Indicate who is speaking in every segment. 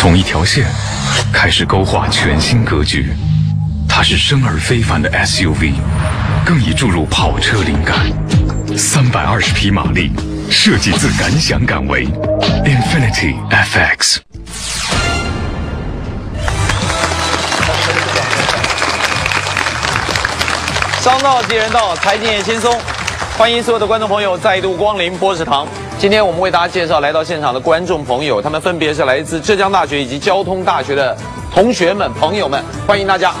Speaker 1: 从一条线开始勾画全新格局。它是生而非凡的 SUV，更已注入跑车灵感。三百二十匹马力，设计自敢想敢为，Infinity FX。
Speaker 2: 商道即人道，财经也轻松。欢迎所有的观众朋友再度光临波士堂。今天我们为大家介绍来到现场的观众朋友，他们分别是来自浙江大学以及交通大学的同学们、朋友们，欢迎大家。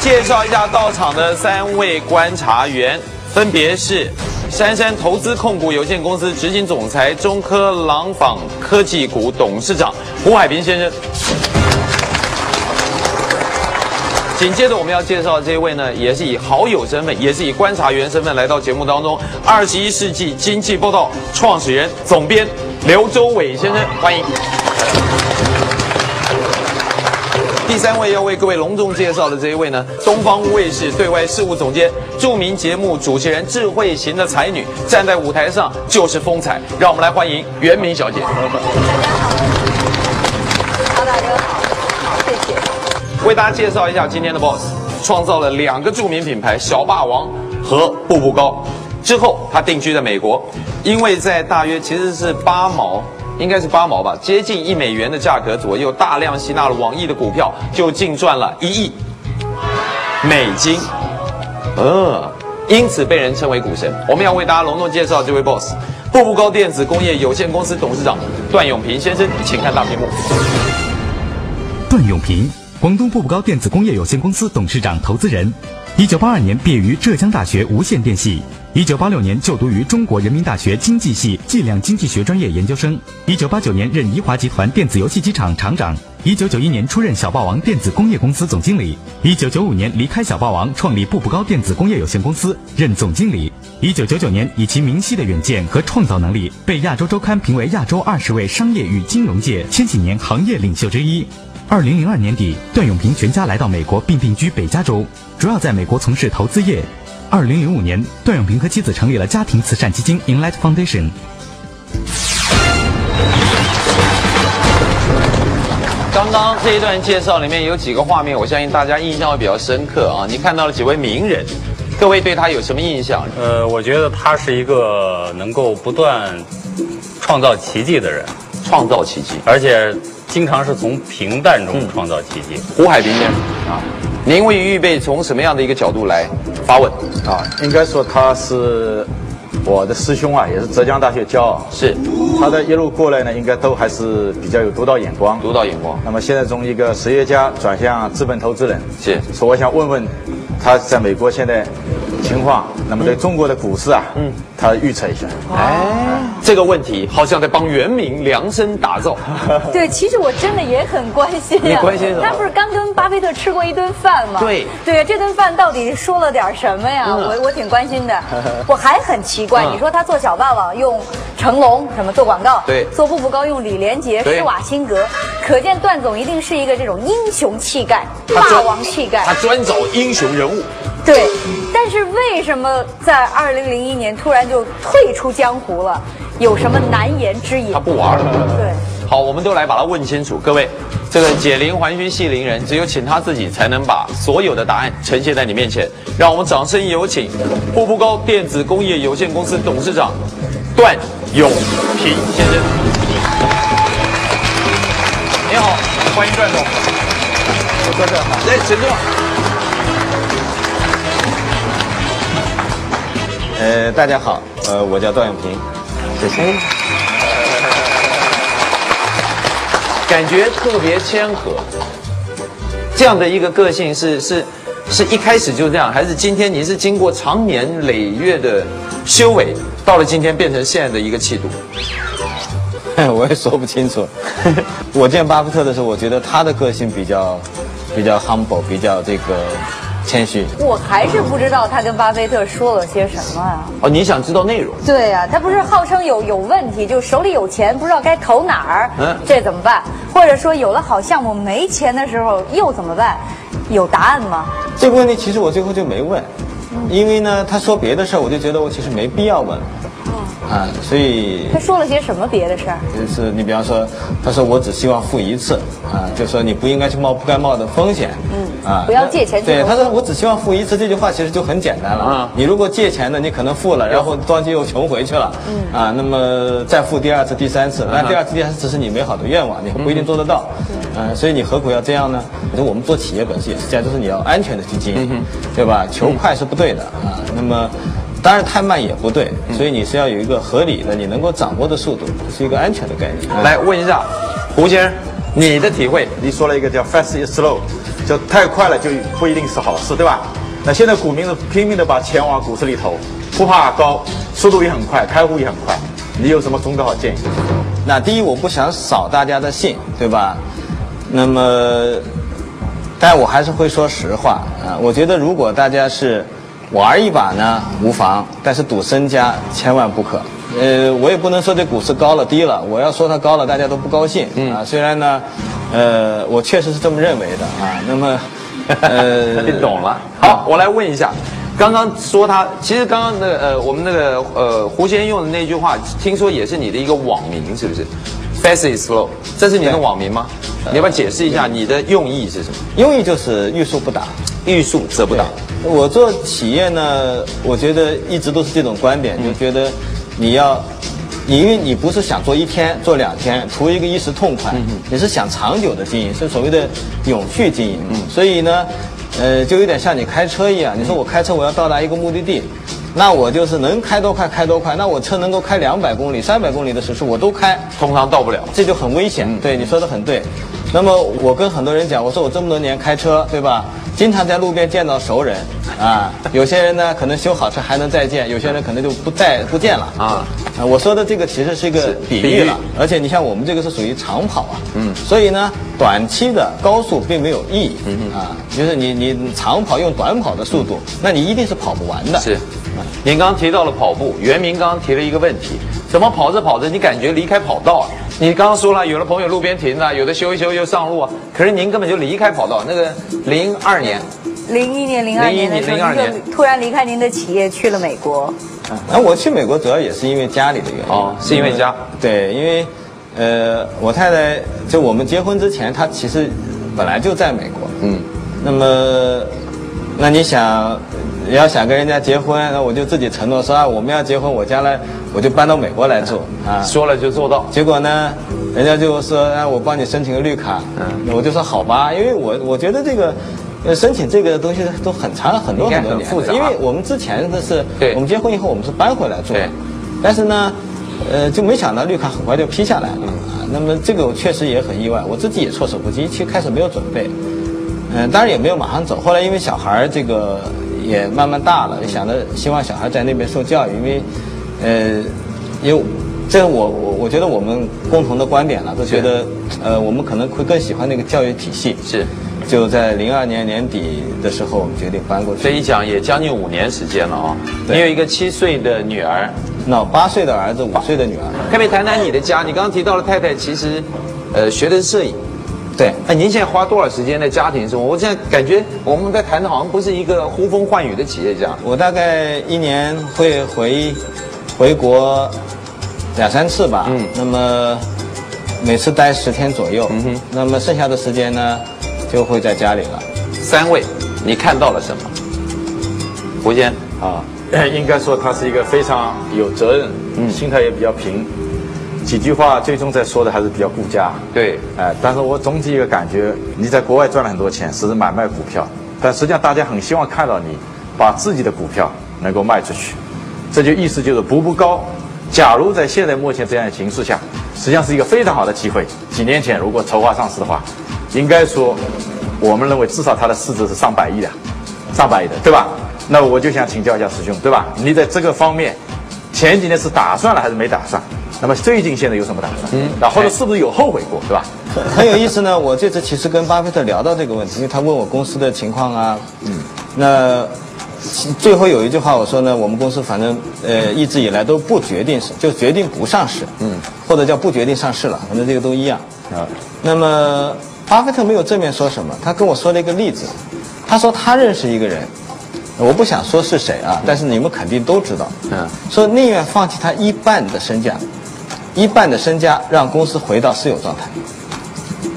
Speaker 2: 介绍一下到场的三位观察员，分别是杉杉投资控股有限公司执行总裁、中科廊坊科技股董事长胡海平先生。紧接着我们要介绍的这一位呢，也是以好友身份，也是以观察员身份来到节目当中。二十一世纪经济报道创始人、总编刘周伟先生，欢迎。第三位要为各位隆重介绍的这一位呢，东方卫视对外事务总监、著名节目主持人、智慧型的才女，站在舞台上就是风采。让我们来欢迎袁明小姐。
Speaker 3: 大家，好，
Speaker 2: 为大家介绍一下今天的 boss，创造了两个著名品牌小霸王和步步高。之后他定居在美国，因为在大约其实是八毛，应该是八毛吧，接近一美元的价格左右，大量吸纳了网易的股票，就净赚了一亿美金。呃，因此被人称为股神。我们要为大家隆重介绍这位 boss，步步高电子工业有限公司董事长段永平先生，请看大屏幕。
Speaker 4: 段永平，广东步步高电子工业有限公司董事长、投资人。一九八二年毕业于浙江大学无线电系，一九八六年就读于中国人民大学经济系计量经济学专业研究生。一九八九年任宜华集团电子游戏机厂厂长。一九九一年出任小霸王电子工业公司总经理。一九九五年离开小霸王，创立步步高电子工业有限公司，任总经理。一九九九年以其明晰的远见和创造能力，被亚洲周刊评为亚洲二十位商业与金融界千禧年行业领袖之一。二零零二年底，段永平全家来到美国并定居北加州，主要在美国从事投资业。二零零五年，段永平和妻子成立了家庭慈善基金 Inlight Foundation。
Speaker 2: 刚刚这一段介绍里面有几个画面，我相信大家印象会比较深刻啊。你看到了几位名人，各位对他有什么印象？
Speaker 5: 呃，我觉得他是一个能够不断创造奇迹的人，
Speaker 2: 创造奇迹。
Speaker 5: 而且经常是从平淡中创造奇迹。
Speaker 2: 胡海平先生啊，您会预备从什么样的一个角度来发问？
Speaker 6: 啊，应该说他是我的师兄啊，也是浙江大学骄傲。
Speaker 2: 是
Speaker 6: 他的一路过来呢，应该都还是比较有独到眼光。
Speaker 2: 独到眼光，
Speaker 6: 那么现在从一个实业家转向资本投资人，
Speaker 2: 是
Speaker 6: 所以我想问问他在美国现在情况，那么对中国的股市啊，嗯，他预测一下。
Speaker 2: 哎，这个问题好像在帮袁明量身打造。
Speaker 3: 对，其实我真的也很关心呀。
Speaker 2: 你关心什么
Speaker 3: 他不是刚跟巴菲特吃过一顿饭吗？
Speaker 2: 对
Speaker 3: 对，这顿饭到底说了点什么呀？
Speaker 2: 嗯
Speaker 3: 我我挺关心的。我还很奇怪，
Speaker 2: 嗯
Speaker 3: 你说他做小霸王用成龙什么做广告，
Speaker 2: 对
Speaker 3: 做步步高用李连杰、施瓦辛格，可见段总一定是一个这种英雄气概、霸王气概。
Speaker 2: 他专找英雄人物。
Speaker 3: 对，但是为什么在二零零一年突然就退出江湖了？有什么难言之隐
Speaker 2: 他？不玩了。
Speaker 3: 对。
Speaker 2: 好，我们都来把它问清楚。各位，这个解铃还须系铃人，只有请他自己才能把所有的答案呈现在你面前。让我们掌声有请步步高电子工业有限公司董事长段永平先生。你好，欢迎段总。我坐这好。来，请坐。
Speaker 7: 呃，大家好，呃，我叫段永平，谢谢。
Speaker 2: 感觉特别谦和。这样的一个个性是是是一开始就这样，还是今天您是经过长年累月的修为，到了今天变成现在的一个气度？
Speaker 7: 我也说不清楚。我见巴菲特的时候，我觉得他的个性比较比较 humble，比较这个谦虚。
Speaker 3: 我还是不知道他跟巴菲特说了些什么啊？
Speaker 2: 哦，你想知道内容？
Speaker 3: 对呀、他不是号称有有问题，就手里有钱不知道该投哪儿，
Speaker 2: 嗯
Speaker 3: 这怎么办？或者说有了好项目没钱的时候又怎么办？有答案吗？
Speaker 7: 这个问题其实我最后就没问，因为呢，他说别的事儿，我就觉得我其实没必要问。啊，所以
Speaker 3: 他说了些什么别的事儿？
Speaker 7: 就是你比方说，他说我只希望付一次啊，就说你不应该去冒不该冒的风险，嗯啊，
Speaker 3: 不要借钱
Speaker 7: 对，他说我只希望付一次，这句话其实就很简单了
Speaker 2: 啊
Speaker 7: 你如果借钱呢，你可能付了，然后当即又穷回去了，嗯啊，那么再付第二次、第三次，那第二次、第三次只是你美好的愿望，你不一定做得到，嗯，所以你何苦要这样呢？就我们做企业本身也是这样，就是你要安全的去经营，对吧？求快是不对的啊，那么。当然，太慢也不对，所以你是要有一个合理的、你能够掌握的速度，是一个安全的概念。
Speaker 2: 来问一下胡先生，你的体会？
Speaker 6: 你说了一个叫 fast is slow，就太快了就不一定是好事，对吧？那现在股民是拼命的把钱往股市里投，不怕高，速度也很快，开户也很快。你有什么忠告好建议？
Speaker 7: 那第一，我不想扫大家的兴，对吧？那么，但我还是会说实话啊。我觉得如果大家是玩一把呢，无妨；但是赌身家千万不可。呃，我也不能说这股市高了低了，我要说它高了，大家都不高兴啊。虽然呢，呃，我确实是这么认为的啊。那么，呃，
Speaker 2: 你懂了。好，我来问一下，刚刚说他，其实刚刚那个呃，我们那个呃胡先生用的那句话，听说也是你的一个网名，是不是？Fast is slow，这是你的网名吗？你要不要解释一下你的用意是什么？
Speaker 7: 用意就是欲速不达。
Speaker 2: 欲速则不达。
Speaker 7: 我做企业呢，我觉得一直都是这种观点，就觉得你要，你因为你不是想做一天、做两天，图一个一时痛快，你是想长久的经营，是所谓的永续经营。嗯所以呢，呃，就有点像你开车一样，你说我开车我要到达一个目的地。那我就是能开多快开多快，那我车能够开两百公里、三百公里的时速我都开，
Speaker 2: 通常到不了。
Speaker 7: 这就很危险。对，你说的很对。那么我跟很多人讲，我说我这么多年开车，对吧？经常在路边见到熟人，啊，有些人呢可能修好车还能再见，有些人可能就不再不见了
Speaker 2: 啊。
Speaker 7: 啊，我说的这个其实是一个比
Speaker 2: 比喻
Speaker 7: 喻了，而且你像我们这个是属于长跑啊，嗯，所以呢，短期的高速并没有意义，嗯啊，就是你你长跑用短跑的速度，那你一定是跑不完的。
Speaker 2: 是，您刚刚提到了跑步，袁明刚刚提了一个问题，怎么跑着跑着你感觉离开跑道啊？你刚刚说了，有的朋友路边停的，有的修一修又上路啊，可是您根本就离开跑道。那个零二年，
Speaker 3: 零一年、零二年的时候
Speaker 2: ，01
Speaker 3: 您就突然离开您的企业去了美国。
Speaker 7: 那我去美国主要也是因为家里的原因。
Speaker 2: 哦是因为家
Speaker 7: 对，因为呃，我太太就我们结婚之前，她其实本来就在美国。
Speaker 2: 嗯，
Speaker 7: 那么，那你想，你要想跟人家结婚，那我就自己承诺说啊，我们要结婚，我将来我就搬到美国来住啊。
Speaker 2: 说了就做到。
Speaker 7: 结果呢，人家就说，哎，我帮你申请个绿卡。嗯，我就说好吧，因为我我觉得这个。呃，申请这个东西都很长很多很多年
Speaker 2: 很复杂
Speaker 7: 因为我们之前的是，
Speaker 2: 对
Speaker 7: 我们结婚以后我们是搬回来住
Speaker 2: 对，
Speaker 7: 但是呢，呃，就没想到绿卡很快就批下来了啊。那么这个我确实也很意外，我自己也措手不及，其实开始没有准备，嗯、当然也没有马上走。后来因为小孩儿这个也慢慢大了，想着希望小孩在那边受教育，因为，呃，因为这我我我觉得我们共同的观点了，都觉得呃我们可能会更喜欢那个教育体系。
Speaker 2: 是，
Speaker 7: 就在零二年年底的时候，我们决定搬过去。
Speaker 2: 这一讲也将近五年时间了啊。
Speaker 7: 对
Speaker 2: 你有一个七岁的女儿，
Speaker 7: 那八岁的儿子，五岁的女儿。
Speaker 2: 可不可以谈谈你的家？你刚刚提到了太太，其实，呃，学的是摄影。
Speaker 7: 对，
Speaker 2: 那，您现在花多少时间在家庭生活？我现在感觉我们在谈的好像不是一个呼风唤雨的企业家。
Speaker 7: 我大概一年会回回国两三次吧。
Speaker 2: 嗯
Speaker 7: 那么每次待十天左右。
Speaker 2: 嗯哼
Speaker 7: 那么剩下的时间呢，就会在家里了。
Speaker 2: 三位，你看到了什么？胡先，
Speaker 6: 啊，应该说他是一个非常有责任，嗯，心态也比较平，几句话最终在说的还是比较顾家。
Speaker 2: 对，
Speaker 6: 哎，但是我总体一个感觉，你在国外赚了很多钱，是买卖股票，但实际上大家很希望看到你把自己的股票能够卖出去，这就意思就是步步高。假如在现在目前这样的形势下，实际上是一个非常好的机会。几年前如果筹划上市的话，应该说，我们认为至少它的市值是上百亿的，上百亿的，对吧？那我就想请教一下师兄，对吧？你在这个方面，前几年是打算了还是没打算？那么最近现在有什么打算？嗯，那后或者是不是有后悔过，对吧？
Speaker 7: 很有意思呢。我这次其实跟巴菲特聊到这个问题，因为他问我公司的情况啊，嗯，那最后有一句话我说呢，我们公司反正呃一直以来都不决定是就决定不上市，嗯，或者叫不决定上市了，反正这个都一样啊。那么巴菲特没有正面说什么，他跟我说了一个例子，他说他认识一个人，我不想说是谁啊，但是你们肯定都知道，
Speaker 2: 嗯。
Speaker 7: 说宁愿放弃他一半的身价，一半的身家让公司回到私有状态。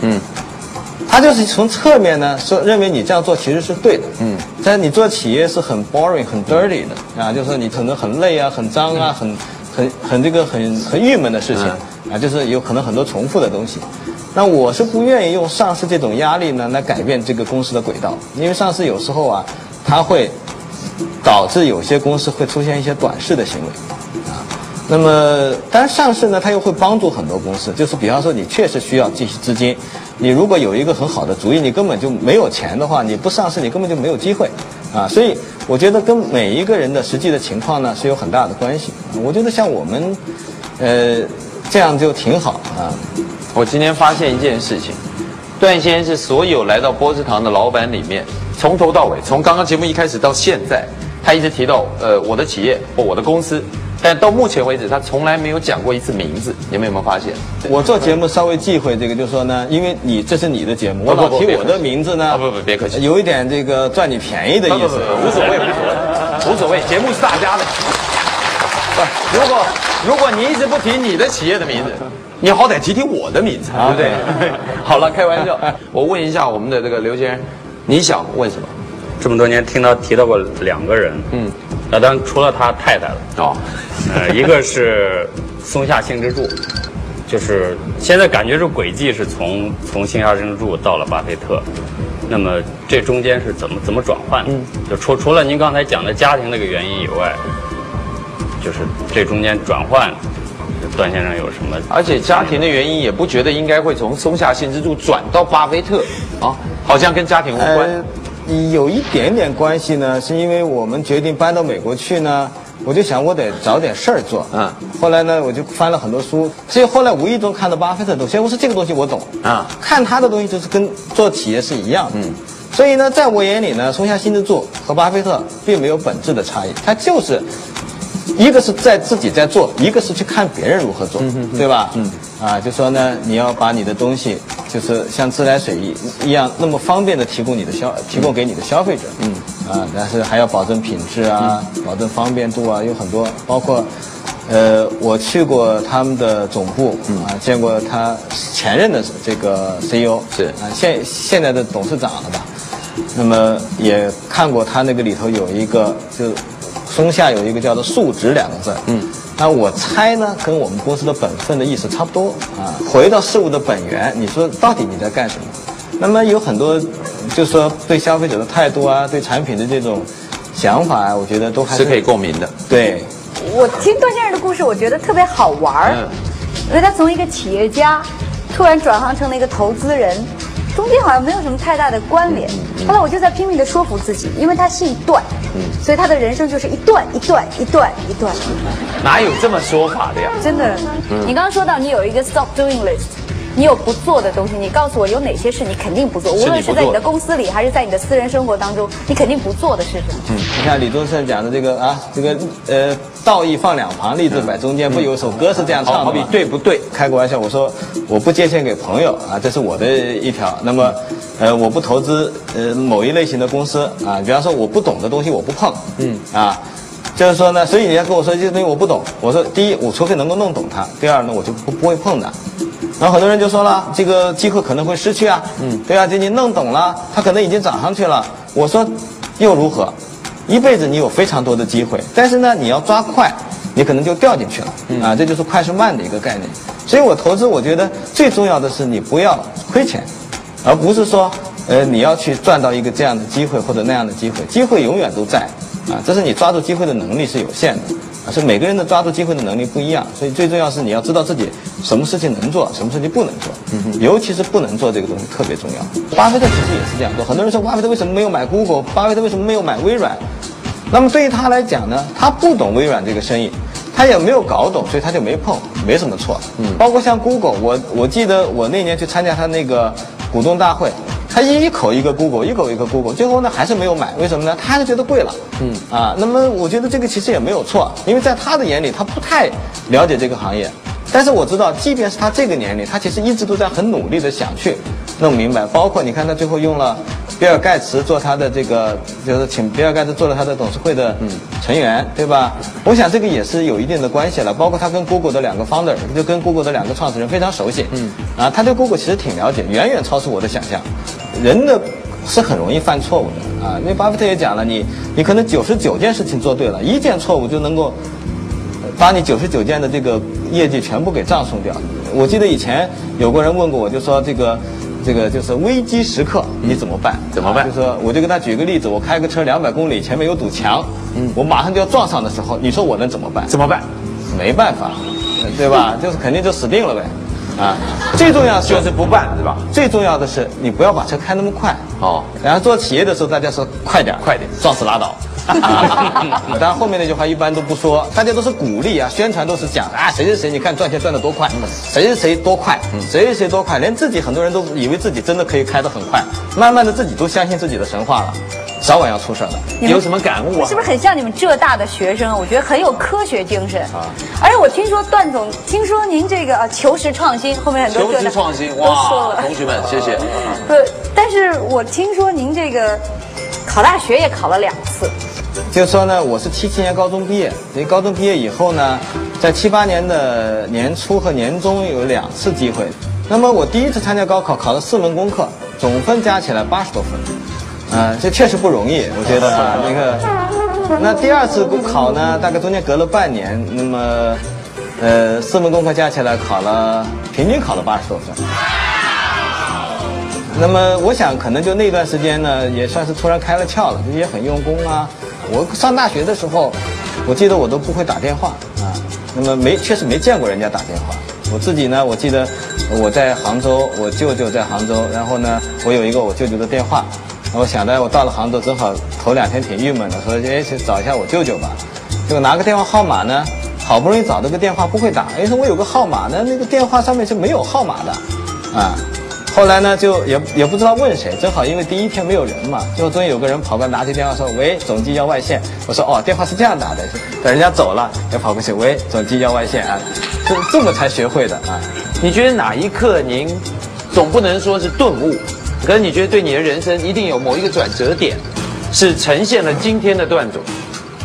Speaker 2: 嗯，
Speaker 7: 他就是从侧面呢说认为你这样做其实是对的，嗯，但是你做企业是很 boring、很 dirty 的啊，就是你可能很累啊、很脏啊、很很很这个很很郁闷的事情啊，就是有可能很多重复的东西。那我是不愿意用上市这种压力呢来改变这个公司的轨道，因为上市有时候啊，它会导致有些公司会出现一些短视的行为。啊那么，当然上市呢，它又会帮助很多公司。就是比方说，你确实需要这些资金，你如果有一个很好的主意，你根本就没有钱的话，你不上市，你根本就没有机会，啊。所以，我觉得跟每一个人的实际的情况呢是有很大的关系。我觉得像我们，呃，这样就挺好啊。
Speaker 2: 我今天发现一件事情，段先生是所有来到波司堂的老板里面，从头到尾，从刚刚节目一开始到现在，他一直提到呃我的企业或我的公司，但到目前为止他从来没有讲过一次名字，你们有没有发现？
Speaker 7: 我做节目稍微忌讳这个，就是说呢，因为你这是你的节目，我老提我的名字呢，
Speaker 2: 啊不不别客气
Speaker 7: 有一点这个赚你便宜的意思。
Speaker 2: 无所谓，无所谓，无所谓，节目是大家的。不，如果如果你一直不提你的企业的名字，你好歹提提我的名字，对不对？好了，开玩笑。我问一下我们的这个刘先生，你想问什么？
Speaker 5: 这么多年听他提到过两个人，嗯，那当然除了他太太了，
Speaker 2: 哦，
Speaker 5: 呃，一个是松下幸之助，就是现在感觉这轨迹是从从松下幸之助到了巴菲特，那么这中间是怎么怎么转换的？就除除了您刚才讲的家庭那个原因以外，就是这中间转换，段先生有什么？
Speaker 2: 而且家庭的原因也不觉得应该会从松下幸之助转到巴菲特啊，好像跟家庭无关。
Speaker 7: 呃，有一点点关系呢，是因为我们决定搬到美国去呢，我就想我得找点事儿做。
Speaker 2: 嗯。
Speaker 7: 后来呢，我就翻了很多书，所以后来无意中看到巴菲特的东西，我说这个东西我懂。
Speaker 2: 啊
Speaker 7: 看他的东西就是跟做企业是一样的。嗯。所以呢，在我眼里呢，松下幸之助和巴菲特并没有本质的差异，他就是。一个是在自己在做，一个是去看别人如何做，对吧？嗯，啊，就说呢，你要把你的东西，就是像自来水一一样那么方便的提供你的消提供给你的消费者，嗯，啊，但是还要保证品质啊，保证方便度啊，有很多，包括，呃，我去过他们的总部，啊，见过他前任的这个 CEO，
Speaker 2: 是
Speaker 7: 啊，现现在的董事长了吧？那么也看过他那个里头有一个就。松下有一个叫做“数值”两个字，嗯，那我猜呢，跟我们公司的本分的意思差不多。啊。回到事物的本源，你说到底你在干什么？那么有很多，就是说对消费者的态度啊，对产品的这种想法啊，我觉得都还
Speaker 2: 是可以共鸣的。
Speaker 7: 对，
Speaker 3: 我听段先生的故事，我觉得特别好玩儿，
Speaker 2: 嗯。
Speaker 3: 因为他从一个企业家突然转行成了一个投资人，中间好像没有什么太大的关联。后来我就在拼命的说服自己，因为他姓段，所以他的人生就是一段一段一段一段。
Speaker 2: 哪有这么说法的呀？
Speaker 3: 真的，你刚刚说到你有一个 stop doing list，你有不做的东西，你告诉我有哪些事你肯定不做，无论是在你的公司里还是在你的私人生活当中，你肯定不做的是什么？
Speaker 7: 你看李宗盛讲的这个啊，这个呃，道义放两旁，立志摆中间，不有首歌是这样唱的吗？
Speaker 2: 好比对不对？
Speaker 7: 开个玩笑，我说我不借钱给朋友啊，这是我的一条。那么，呃，我不投资呃某一类型的公司啊，比方说我不懂的东西我不碰，嗯啊，就是说呢，所以你要跟我说这些东西我不懂，我说第一，我除非能够弄懂它；第二呢，我就不不会碰的。然后很多人就说了，这个机会可能会失去啊，嗯，对啊，这你弄懂了，它可能已经涨上去了。我说又如何？一辈子你有非常多的机会，但是呢，你要抓快，你可能就掉进去了，啊，这就是快是慢的一个概念。所以我投资，我觉得最重要的是你不要亏钱，而不是说，呃，你要去赚到一个这样的机会或者那样的机会，机会永远都在，啊，这是你抓住机会的能力是有限的，啊，是每个人的抓住机会的能力不一样，所以最重要是你要知道自己什么事情能做，什么事情不能做，尤其是不能做这个东西特别重要。巴菲特其实也是这样做，很多人说巴菲特为什么没有买 Google，巴菲特为什么没有买微软？那么对于他来讲呢，他不懂微软这个生意，他也没有搞懂，所以他就没碰，没什么错。嗯，包括像 Google，我我记得我那年去参加他那个股东大会，他一口一个 Google，一口一个 Google，最后呢还是没有买，为什么呢？他还是觉得贵了。嗯啊，那么我觉得这个其实也没有错，因为在他的眼里，他不太了解这个行业。但是我知道，即便是他这个年龄，他其实一直都在很努力的想去弄明白。包括你看，他最后用了比尔盖茨做他的这个，就是请比尔盖茨做了他的董事会的成员，对吧？我想这个也是有一定的关系了。包括他跟 Google 的两个 founder，就跟 Google 的两个创始人非常熟悉。嗯，啊，他对 Google 其实挺了解，远远超出我的想象。人的是很容易犯错误的啊，因为巴菲特也讲了，你你可能九十九件事情做对了，一件错误就能够把你九十九件的这个业绩全部给葬送掉。我记得以前有个人问过我，就说这个。这个就是危机时刻，你怎么办？
Speaker 2: 怎么办
Speaker 7: 啊就说我就跟他举个例子，我开个车两百公里，前面有堵墙，嗯，我马上就要撞上的时候，你说我能怎么办？
Speaker 2: 怎么办？
Speaker 7: 没办法，对吧？就是肯定就死定了呗，啊！最重要是
Speaker 2: 就是不办，对吧？
Speaker 7: 最重要的是你不要把车开那么快
Speaker 2: 哦。
Speaker 7: 然后做企业的时候，大家说快点，
Speaker 2: 快点
Speaker 7: 撞死拉倒。啊 当然后面那句话一般都不说，大家都是鼓励啊，宣传都是讲啊，谁谁谁你看赚钱赚得多快，谁谁谁多快，谁谁谁多快，连自己很多人都以为自己真的可以开得很快，慢慢的自己都相信自己的神话了，早晚要出事儿的。
Speaker 3: 你
Speaker 2: 有什么感悟啊
Speaker 3: 是？不是很像你们浙大的学生？我觉得很有科学精神啊！而且我听说段总，听说您这个啊求实创新，后面很多
Speaker 2: 求
Speaker 3: 浙大
Speaker 2: 知创新，
Speaker 3: 都说了，
Speaker 2: 同学们，谢谢。
Speaker 3: 不，但是我听说您这个考大学也考了两次，
Speaker 7: 就说呢，我是七七年高中毕业，所以高中毕业以后呢，在七八年的年初和年终有两次机会。那么我第一次参加高考，考了四门功课，总分加起来八十多分，嗯、这确实不容易，我觉得啊，那个。那第二次考呢，大概中间隔了半年，那么，呃，四门功课加起来考了，平均考了八十多分。那么我想，可能就那段时间呢，也算是突然开了窍了，也很用功啊。我上大学的时候，我记得我都不会打电话啊，那么没确实没见过人家打电话。我自己呢，我记得我在杭州，我舅舅在杭州，然后呢，我有一个我舅舅的电话，我想着我到了杭州，正好头两天挺郁闷的，说哎去找一下我舅舅吧，结果拿个电话号码呢，好不容易找到个电话不会打，哎说我有个号码呢，那个电话上面是没有号码的，啊。后来呢，就也也不知道问谁，正好因为第一天没有人嘛，最后终于有个人跑过来拿起电话说：“喂，总机要外线。”我说：“哦，电话是这样打的。”等人家走了，又跑过去：“喂，总机要外线啊。”这这么才学会的啊。
Speaker 2: 你觉得哪一刻您总不能说是顿悟，可是你觉得对你的人生一定有某一个转折点，是呈现了今天的段总，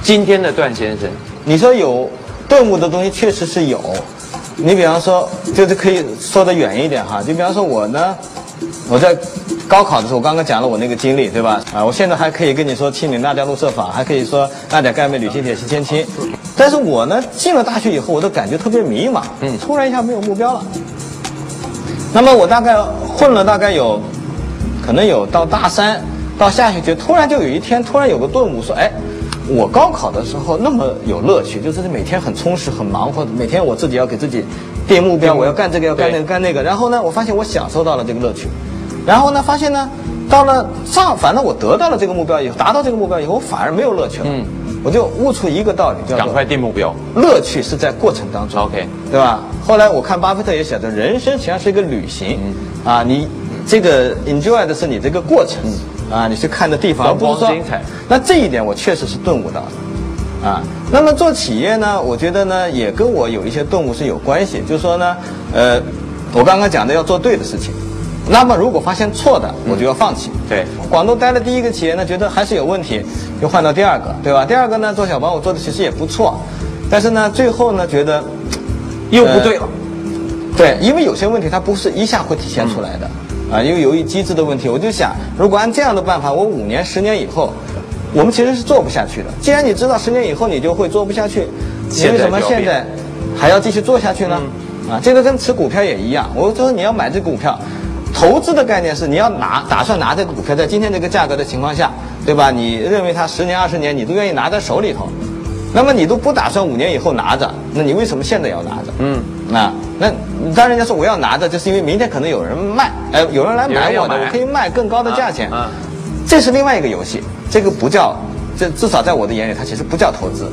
Speaker 2: 今天的段先生。
Speaker 7: 你说有顿悟的东西，确实是有。你比方说，就是可以说得远一点哈，就比方说我呢，我在高考的时候，我刚刚讲了我那个经历，对吧？啊，我现在还可以跟你说清理那家路设法，还可以说大甲赣北旅行铁西千青。但是我呢，进了大学以后，我都感觉特别迷茫，嗯，突然一下没有目标了。那么我大概混了大概有，可能有到大三，到下学期，突然就有一天，突然有个顿悟，说，哎，我高考的时候那么有乐趣，就是每天很充实、很忙活，每天我自己要给自己定目标，我要干这个，要干那个，干那个。然后呢，我发现我享受到了这个乐趣，然后呢，发现呢，到了上，反正我得到了这个目标以后，达到这个目标以后，我反而没有乐趣了。嗯，我就悟出一个道理，叫
Speaker 2: 赶快定目标。
Speaker 7: 乐趣是在过程当中
Speaker 2: OK
Speaker 7: 对吧？后来我看巴菲特也写的，人生实际上是一个旅行，啊，你这个 enjoy 的是你这个过程，啊，你去看的地方，不是说
Speaker 2: 精彩。
Speaker 7: 那这一点我确实是顿悟到的，啊，那么做企业呢，我觉得呢也跟我有一些顿悟是有关系，就是说呢，呃，我刚刚讲的要做对的事情。那么如果发现错的，我就要放弃。
Speaker 2: 对
Speaker 7: 广东待了第一个企业呢，觉得还是有问题，又换到第二个，对吧？第二个呢，做小包我做的其实也不错，但是呢，最后呢，觉得
Speaker 2: 又不对了。
Speaker 7: 对，因为有些问题它不是一下会体现出来的，啊，因为由于机制的问题，我就想，如果按这样的办法，我五年、十年以后，我们其实是做不下去的。既然你知道十年以后你就会做不下去，你为什么现在还要继续做下去呢？啊，这个跟持股票也一样。我说你要买这股票，投资的概念是你要拿打算拿这个股票，在今天这个价格的情况下，对吧？你认为它十年、二十年你都愿意拿在手里头，那么你都不打算五年以后拿着，那你为什么现在要拿着？
Speaker 2: 嗯，
Speaker 7: 啊，那当然人家说我要拿着，就是因为明天可能有人卖，哎，有人来买我的，我可以卖更高的价钱。
Speaker 2: 啊啊
Speaker 7: 这是另外一个游戏，这个不叫，这至少在我的眼里，它其实不叫投资，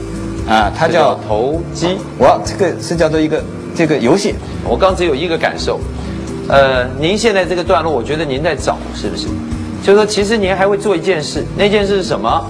Speaker 7: 啊，它叫
Speaker 2: 叫投机。
Speaker 7: 我这个是叫做一个这个游戏。
Speaker 2: 我刚只有一个感受，呃，您现在这个段落，我觉得您在找是不是？就是说，其实您还会做一件事，那件事是什么？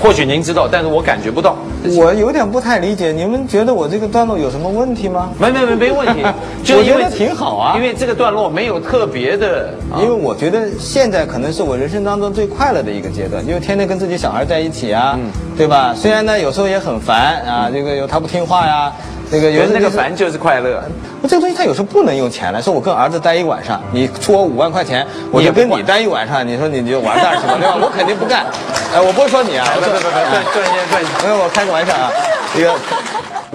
Speaker 2: 或许您知道，但是我感觉不到。
Speaker 7: 我有点不太理解，你们觉得我这个段落有什么问题吗？
Speaker 2: 没没没没问题，就
Speaker 7: 我
Speaker 2: 因为
Speaker 7: 觉得挺好啊
Speaker 2: 因为这个段落没有特别的，啊
Speaker 7: 因为我觉得现在可能是我人生当中最快乐的一个阶段，因为天天跟自己小孩在一起啊，对吧？虽然呢有时候也很烦啊，这个有他不听话呀，这个有
Speaker 2: 觉得那个烦就是快乐。
Speaker 7: 我这个东西它有时候不能用钱来，说我跟儿子待一晚上，你出我五万块钱，我就跟你待一晚上，你说你就玩蛋是吧？对吧？我肯定不干，哎，我不会说你啊，
Speaker 2: 不不不不，
Speaker 7: 哎
Speaker 2: 段段先段先。
Speaker 7: 没有，我开个玩笑啊。这个，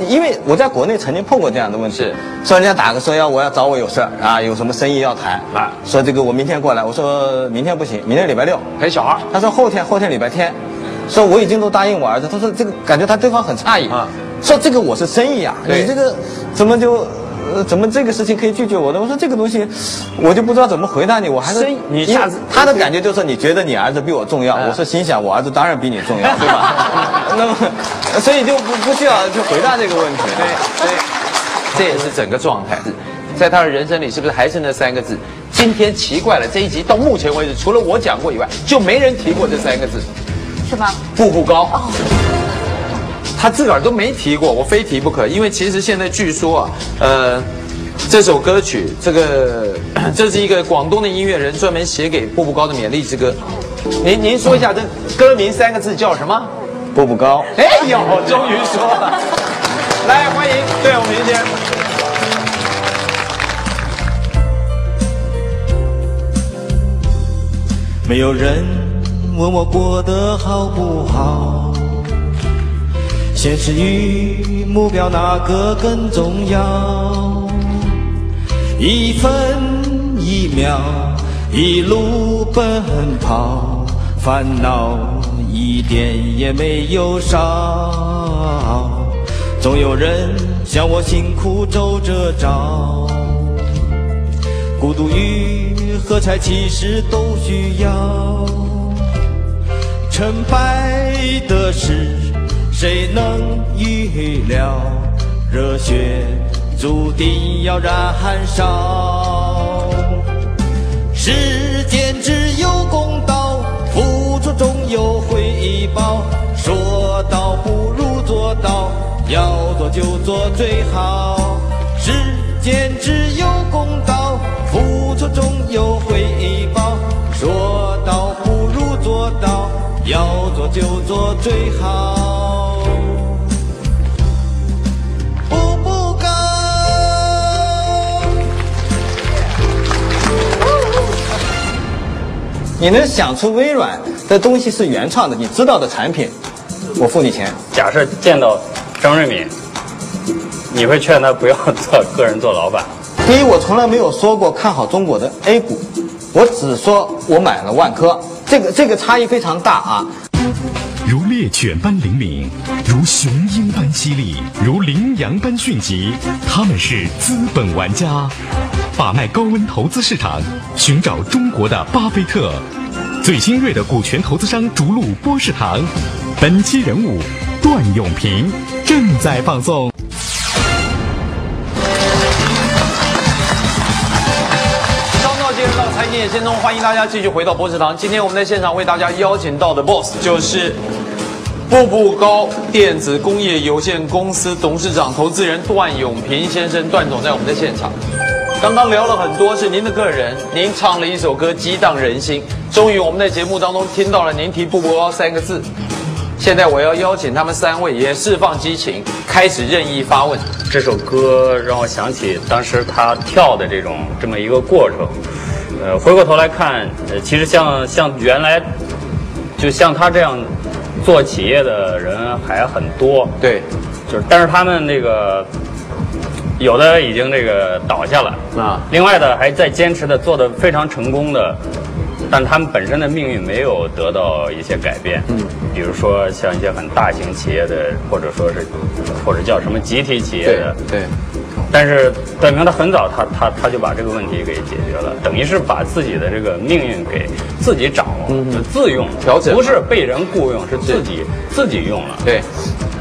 Speaker 7: 因为我在国内曾经碰过这样的问题，
Speaker 2: 是
Speaker 7: 说人家打个说要我要找我有事儿啊，有什么生意要谈
Speaker 2: 啊
Speaker 7: 说这个我明天过来，我说明天不行，明天礼拜六。
Speaker 2: 陪小孩，
Speaker 7: 他说后天后天礼拜天，说我已经都答应我儿子，他说这个感觉他对方很诧异
Speaker 2: 啊
Speaker 7: 说这个我是生意啊，你这个怎么就。呃，怎么这个事情可以拒绝我呢？我说这个东西，我就不知道怎么回答你。我还是
Speaker 2: 生意你
Speaker 7: 因为
Speaker 2: 下次
Speaker 7: 他的感觉就是你觉得你儿子比我重要，
Speaker 2: 嗯
Speaker 7: 我是心想我儿子当然比你重要，对吧？那么，所以就不不需要去回答这个问题。
Speaker 2: 对对，这也是整个状态。在他的人生里，是不是还是那三个字？今天奇怪了，这一集到目前为止，除了我讲过以外，就没人提过这三个字。
Speaker 3: 是吗？
Speaker 2: 步步高。他自个儿都没提过，我非提不可。因为其实现在据说啊，呃，这首歌曲，这个 这是一个广东的音乐人专门写给步步高的勉励之歌。您您说一下这歌名三个字叫什么？
Speaker 7: 步步高，
Speaker 2: 哎呦，终于说了。来，欢迎对永平先生。
Speaker 8: 没有人问我过得好不好，现实与目标哪个更重要？一分一秒，一路奔跑，烦恼一点也没有少。总有人像我辛苦走着找。孤独与喝彩其实都需要，成败的事谁能预料？热血注定要燃烧。世间只有公道，付出总有回报。说到不如做到，要做就做最好。世间只有公道，付出总有回报。说到不如做到，要做就做最好。步步高。
Speaker 7: 你能想出微软的东西是原创的，你知道的产品，我付你钱。
Speaker 5: 假设见到张瑞敏，你会劝他不要做个人做老板？
Speaker 7: 第一，我从来没有说过看好中国的 A 股，我只说我买了万科，这个这个差异非常大啊。
Speaker 4: 如猎犬般灵敏，如雄鹰般犀利，如羚羊般迅疾。他们是资本玩家，把脉高温投资市场，寻找中国的巴菲特。最新锐的股权投资商逐鹿波士堂。本期人物段永平正在放送。
Speaker 2: 先锋，欢迎大家继续回到博士堂。今天我们在现场为大家邀请到的 BOSS 就是步步高电子工业有限公司董事长、投资人段永平先生，段总在我们的现场。刚刚聊了很多是您的个人，您唱了一首歌激荡人心，终于我们在节目当中听到了您提“步步高”三个字。现在我要邀请他们三位也释放激情，开始任意发问。
Speaker 5: 这首歌让我想起当时他跳的这种这么一个过程。呃，回过头来看，呃，其实像像原来，就像他这样做企业的人还很多。
Speaker 2: 对，
Speaker 5: 就是，但是他们那个有的已经这个倒下了
Speaker 2: 啊
Speaker 5: 另外的还在坚持的做的非常成功的，但他们本身的命运没有得到一些改变。嗯，比如说像一些很大型企业的，或者说是或者叫什么集体企业
Speaker 2: 对
Speaker 5: 的，
Speaker 2: 对，
Speaker 5: 但是等明他很早他他他就把这个问题给解决了，等于是把自己的这个命运给自己掌握，就自用不是被人雇佣，是自己自己用了。
Speaker 2: 对，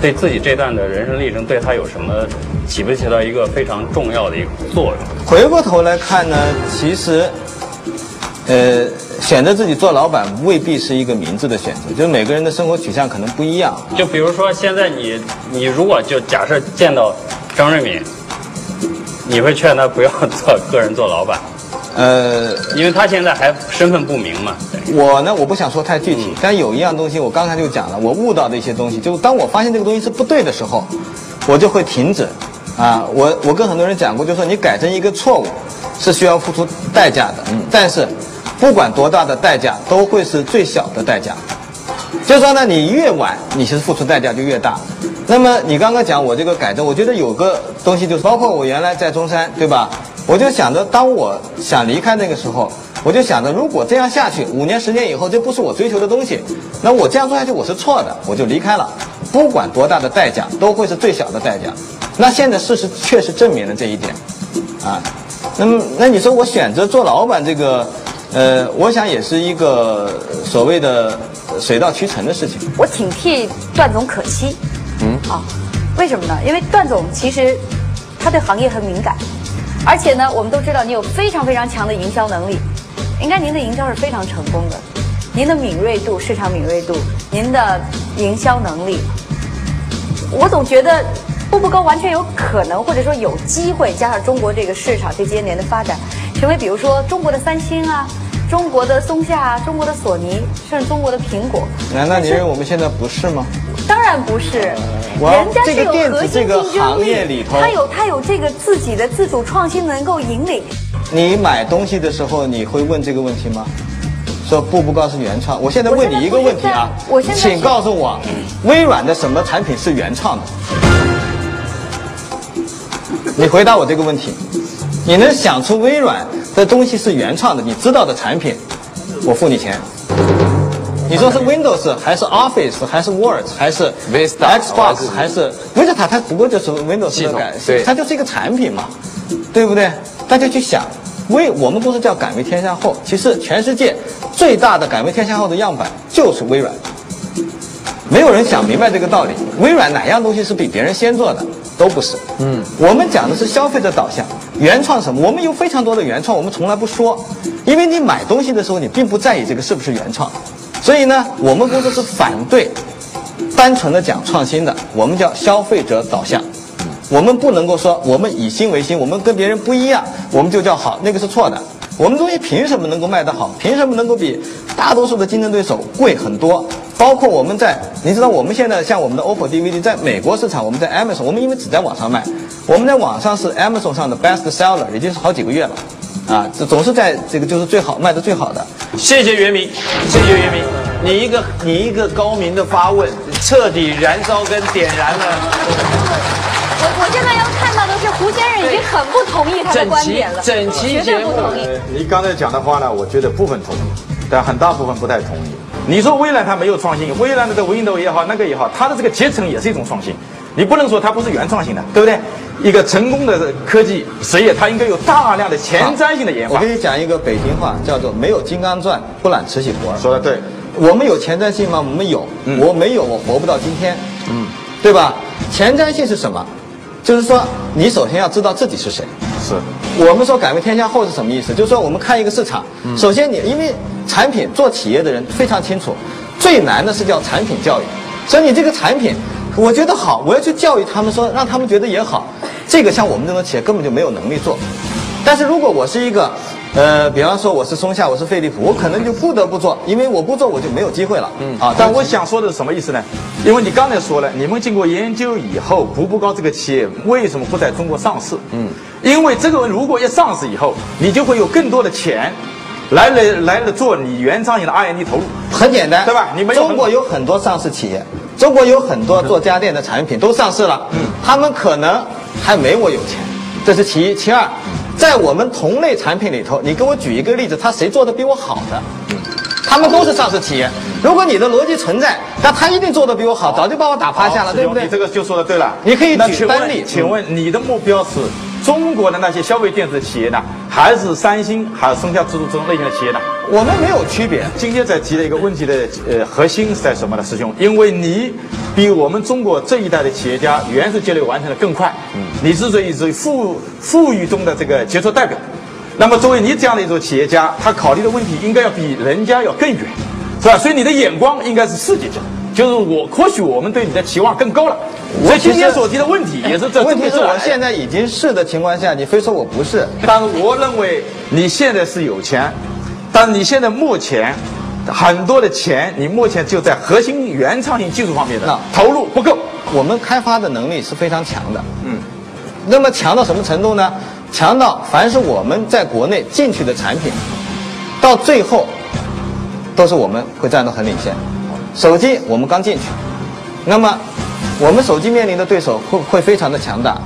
Speaker 5: 对自己这段的人生历程，对他有什么起不起到一个非常重要的一个作用？
Speaker 7: 回过头来看呢，其实，呃，选择自己做老板未必是一个明智的选择，就是每个人的生活取向可能不一样。
Speaker 5: 就比如说现在你你如果就假设见到张瑞敏，你会劝他不要做个人做老板，
Speaker 7: 呃，
Speaker 5: 因为他现在还身份不明嘛。
Speaker 7: 我呢，我不想说太具体，但有一样东西，我刚才就讲了，我悟到的一些东西，就是当我发现这个东西是不对的时候，我就会停止。啊，我我跟很多人讲过，就说你改正一个错误，是需要付出代价的。嗯，但是不管多大的代价，都会是最小的代价。就是说呢，你越晚，你其实付出代价就越大。那么你刚刚讲我这个改正，我觉得有个东西就是，包括我原来在中山，对吧？我就想着，当我想离开那个时候，我就想着，如果这样下去，五年、十年以后，这不是我追求的东西，那我这样做下去我是错的，我就离开了。不管多大的代价，都会是最小的代价。那现在事实确实证明了这一点，啊，那么那你说我选择做老板这个，呃，我想也是一个所谓的水到渠成的事情。
Speaker 3: 我挺替段总可惜，嗯，啊，为什么呢？因为段总其实他对行业很敏感，而且呢，我们都知道你有非常非常强的营销能力，应该您的营销是非常成功的，您的敏锐度、市场敏锐度、您的营销能力，我总觉得。步步高完全有可能，或者说有机会，加上中国这个市场这些年的发展，成为比如说中国的三星啊，中国的松下啊，中国的索尼，甚至中国的苹果。
Speaker 7: 难道你认为我们现在不是吗？
Speaker 3: 当然不是，人家是有核心竞争力，他有他有这个自己的自主创新能够引领。
Speaker 7: 你买东西的时候，你会问这个问题吗？说步步高是原创。我现在问你一个问题啊，请告诉我，微软的什么产品是原创的？你回答我这个问题，你能想出微软的东西是原创的？你知道的产品，我付你钱。你说是 Windows 还是 Office 还是 Word 还是 Xbox 还是 Vista？它不过就是 Windows 的改，它就是一个产品嘛，对不对？大家去想，为我们公司叫敢为天下后，其实全世界最大的敢为天下后的样板就是微软。没有人想明白这个道理，微软哪样东西是比别人先做的？都不是，嗯，我们讲的是消费者导向，原创什么？我们有非常多的原创，我们从来不说，因为你买东西的时候，你并不在意这个是不是原创，所以呢，我们公司是反对单纯的讲创新的，我们叫消费者导向，我们不能够说我们以新为新，我们跟别人不一样，我们就叫好，那个是错的。我们东西凭什么能够卖得好？凭什么能够比大多数的竞争对手贵很多？包括我们在，你知道我们现在像我们的 OPPO DVD 在美国市场，我们在 Amazon，我们因为只在网上卖，我们在网上是 Amazon 上的 best seller，已经是好几个月了，啊，这总是在这个就是最好卖的最好的。
Speaker 2: 谢谢袁明，谢谢袁明，你一个你一个高明的发问，彻底燃烧跟点燃了。
Speaker 3: 我我现在要看到的是胡先生已经很不同意他的观点了，
Speaker 2: 整期节目，
Speaker 6: 你刚才讲的话呢，我觉得部分同意，但很大部分不太同意。你说微软它没有创新，微软的这 Windows 也好，那个也好，它的这个集成也是一种创新。你不能说它不是原创性的，对不对？一个成功的科技实业，它应该有大量的前瞻性的研发。
Speaker 7: 我给你讲一个北京话，叫做“没有金刚钻，不揽瓷器活”。
Speaker 6: 说的对，
Speaker 7: 我们有前瞻性吗？我们有，我没有，我活不到今天。嗯，对吧？前瞻性是什么？就是说，你首先要知道自己是谁。
Speaker 6: 是。
Speaker 7: 我们说敢为天下后是什么意思？就是说，我们看一个市场，首先你因为产品做企业的人非常清楚，最难的是叫产品教育。所以你这个产品，我觉得好，我要去教育他们，说让他们觉得也好。这个像我们这种企业根本就没有能力做。但是如果我是一个。呃，比方说我是松下，我是飞利浦，我可能就不得不做，因为我不做我就没有机会了。嗯
Speaker 6: 啊，但我想说的是什么意思呢？因为你刚才说了，你们经过研究以后，步步高这个企业为什么不在中国上市？嗯，因为这个如果一上市以后，你就会有更多的钱，来了来了做你原创性的 R&D 投入。
Speaker 7: 很简单，
Speaker 6: 对吧？你们
Speaker 7: 中国有很多上市企业，中国有很多做家电的产品都上市了，嗯，他们可能还没我有钱，这是其一，其二。在我们同类产品里头，你给我举一个例子，他谁做的比我好的？他们都是上市企业。如果你的逻辑存在，那他一定做的比我好，早就把我打趴下了，对不对？
Speaker 6: 你这个就说的对了。
Speaker 7: 你可以举单例。
Speaker 6: 请问你的目标是中国的那些消费电子企业呢，还是三星，还是松下自主这种类型的企业呢？
Speaker 7: 我们没有区别。
Speaker 6: 今天在提的一个问题的呃核心是在什么呢，师兄？因为你比我们中国这一代的企业家原始积累完成的更快。嗯。你之所以是富富裕中的这个杰出代表，那么作为你这样的一种企业家，他考虑的问题应该要比人家要更远，是吧？所以你的眼光应该是世界性，就是我或许我们对你的期望更高了。所以今天所提的问题也是这
Speaker 7: 问题是我现
Speaker 6: 在。
Speaker 7: 已经是的情况下，你非说我不是，
Speaker 6: 但是我认为你现在是有钱，但是你现在目前很多的钱，你目前就在核心原创性技术方面的
Speaker 7: 那
Speaker 6: 投入不够。
Speaker 7: 我们开发的能力是非常强的。嗯，那么强到什么程度呢？强到凡是我们在国内进去的产品，到最后都是我们会占到很领先。手机我们刚进去，那么我们手机面临的对手会会非常的强大。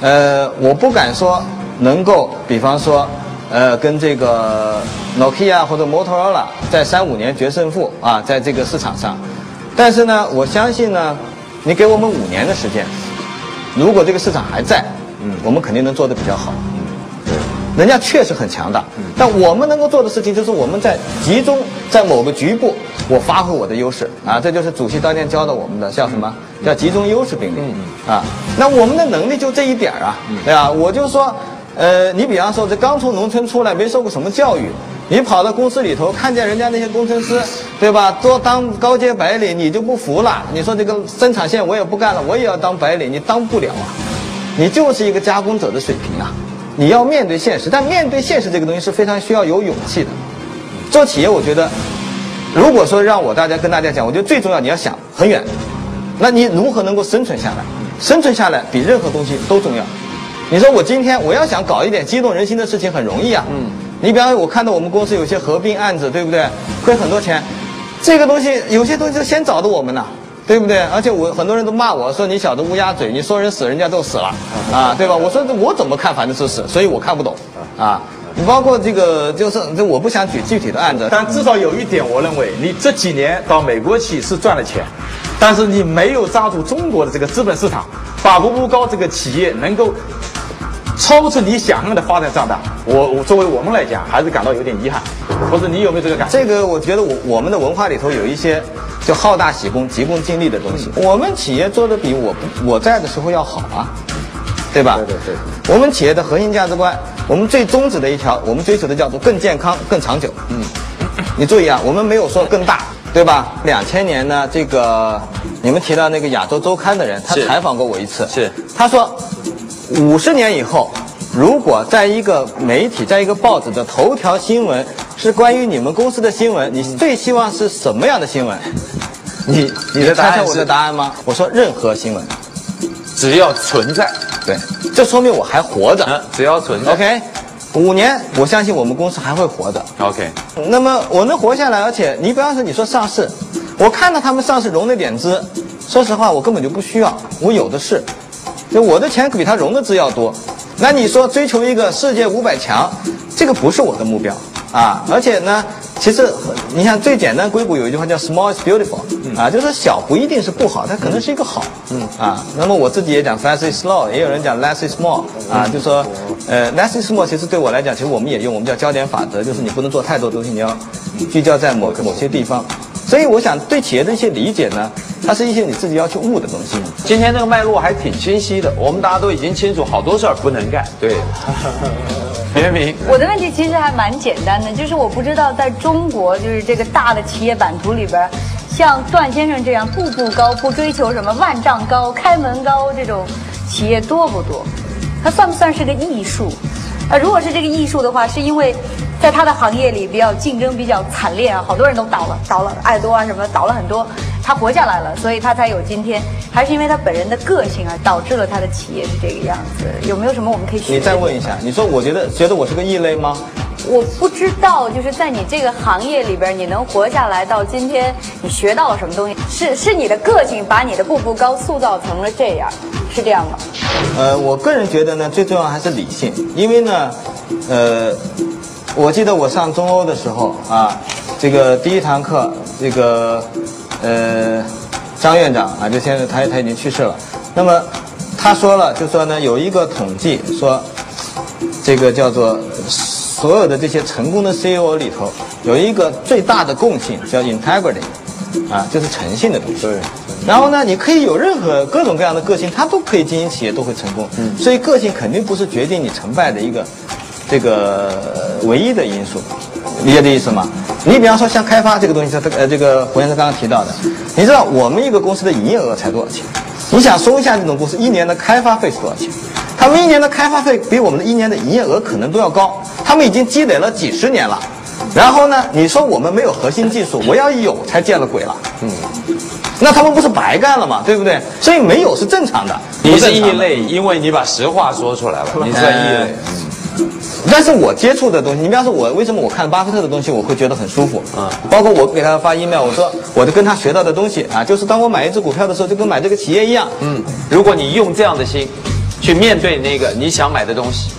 Speaker 7: 呃，我不敢说能够，比方说，呃，跟这个 Nokia 或者 Motorola 在三五年决胜负啊，在这个市场上。但是呢，我相信呢，你给我们五年的时间，如果这个市场还在，嗯，我们肯定能做得比较好。人家确实很强大，但我们能够做的事情就是我们在集中在某个局部，我发挥我的优势啊，这就是主席当年教的我们的叫什么？叫集中优势兵力啊。那我们的能力就这一点儿啊，对吧？我就说，呃，你比方说这刚从农村出来，没受过什么教育，你跑到公司里头，看见人家那些工程师，对吧？都当高阶白领，你就不服了。你说这个生产线我也不干了，我也要当白领，你当不了啊。你就是一个加工者的水平啊，你要面对现实，但面对现实这个东西是非常需要有勇气的。做企业，我觉得，如果说让我大家跟大家讲，我觉得最重要你要想很远，那你如何能够生存下来？生存下来比任何东西都重要。你说我今天我要想搞一点激动人心的事情很容易啊，嗯，你比方说我看到我们公司有些合并案子，对不对？亏很多钱，这个东西有些东西是先找的我们呐。对不对？而且我很多人都骂我说你小子乌鸦嘴，你说人死人家都死了啊，对吧？我说我怎么看反正是死，所以我看不懂啊。你包括这个就是这我不想举具体的案子，
Speaker 6: 但至少有一点，我认为你这几年到美国去是赚了钱，但是你没有抓住中国的这个资本市场，把步步高这个企业能够超出你想象的发展壮大。我我作为我们来讲，还是感到有点遗憾。或者你有没有这个感觉？
Speaker 7: 这个我觉得我我们的文化里头有一些就好大喜功、急功近利的东西。我们企业做的比我我在的时候要好啊，对吧？
Speaker 6: 对对对。
Speaker 7: 我们企业的核心价值观，我们最宗旨的一条，我们追求的叫做更健康、更长久。嗯，你注意啊，我们没有说更大，对吧？两千年呢，这个你们提到那个亚洲周刊的人，他采访过我一次，
Speaker 2: 是
Speaker 7: 他说五十年以后。如果在一个媒体，在一个报纸的头条新闻是关于你们公司的新闻，你最希望是什么样的新闻？你
Speaker 2: 你的答案
Speaker 7: 猜猜我的答案吗？我说任何新闻。
Speaker 2: 只要存在，
Speaker 7: 对，这说明我还活着。
Speaker 2: 嗯，只要存在
Speaker 7: OK，五年，我相信我们公司还会活着。
Speaker 2: OK，
Speaker 7: 那么我能活下来，而且你比方说你说上市，我看到他们上市融了点资，说实话我根本就不需要，我有的是，就我的钱比他融的资要多。那你说追求一个世界五百强，这个不是我的目标啊！而且呢，其实你看最简单硅谷有一句话叫 “small is beautiful”，啊，就是小不一定是不好，它可能是一个好。嗯啊，那么我自己也讲 “fast is slow”，也有人讲 “less is more”，啊，就说呃 “less is more” 其实对我来讲，其实我们也用，我们叫焦点法则，就是你不能做太多东西，你要聚焦在某某些地方。所以我想对企业的一些理解呢，它是一些你自己要去悟的东西。
Speaker 2: 今天这个脉络还挺清晰的，我们大家都已经清楚好多事儿不能干。对，别名，
Speaker 3: 我的问题其实还蛮简单的，就是我不知道在中国，就是这个大的企业版图里边，像段先生这样步步高、不追求什么万丈高、开门高这种企业多不多？它算不算是个艺术？呃，如果是这个艺术的话，是因为在他的行业里比较竞争比较惨烈啊，好多人都倒了，倒了，爱多啊什么倒了很多，他活下来了，所以他才有今天，还是因为他本人的个性啊，导致了他的企业是这个样子？有没有什么我们可以学？
Speaker 7: 你再问一下，你说我觉得觉得我是个异类吗？
Speaker 3: 我不知道，就是在你这个行业里边，你能活下来到今天，你学到了什么东西？是是你的个性把你的步步高塑造成了这样，是这样吗？
Speaker 7: 呃，我个人觉得呢，最重要还是理性，因为呢，呃，我记得我上中欧的时候啊，这个第一堂课，这个呃张院长啊，就现在他他已经去世了，那么他说了，就说呢有一个统计说，这个叫做所有的这些成功的 CEO 里头，有一个最大的共性叫 integrity，啊，就是诚信的东西。
Speaker 6: 对。
Speaker 7: 然后呢，你可以有任何各种各样的个性，他都可以经营企业，都会成功。嗯。所以个性肯定不是决定你成败的一个这个呃唯一的因素，理解这意思吗？你比方说像开发这个东西，它呃这个胡先生刚刚提到的，你知道我们一个公司的营业额才多少钱？你想松下这种公司一年的开发费是多少钱？他们一年的开发费比我们的一年的营业额可能都要高，他们已经积累了几十年了。然后呢，你说我们没有核心技术，我要有才见了鬼了。嗯，那他们不是白干了吗？对不对？所以没有是正常的。
Speaker 2: 你是异类，因为你把实话说出来了，你是异类。
Speaker 7: 但是我接触的东西，你比方说，我为什么我看巴菲特的东西，我会觉得很舒服
Speaker 2: 嗯
Speaker 7: 包括我给他发 email，我说我就跟他学到的东西啊，就是当我买一只股票的时候，就跟买这个企业一样，
Speaker 2: 嗯，如果你用这样的心去面对那个你想买的东西，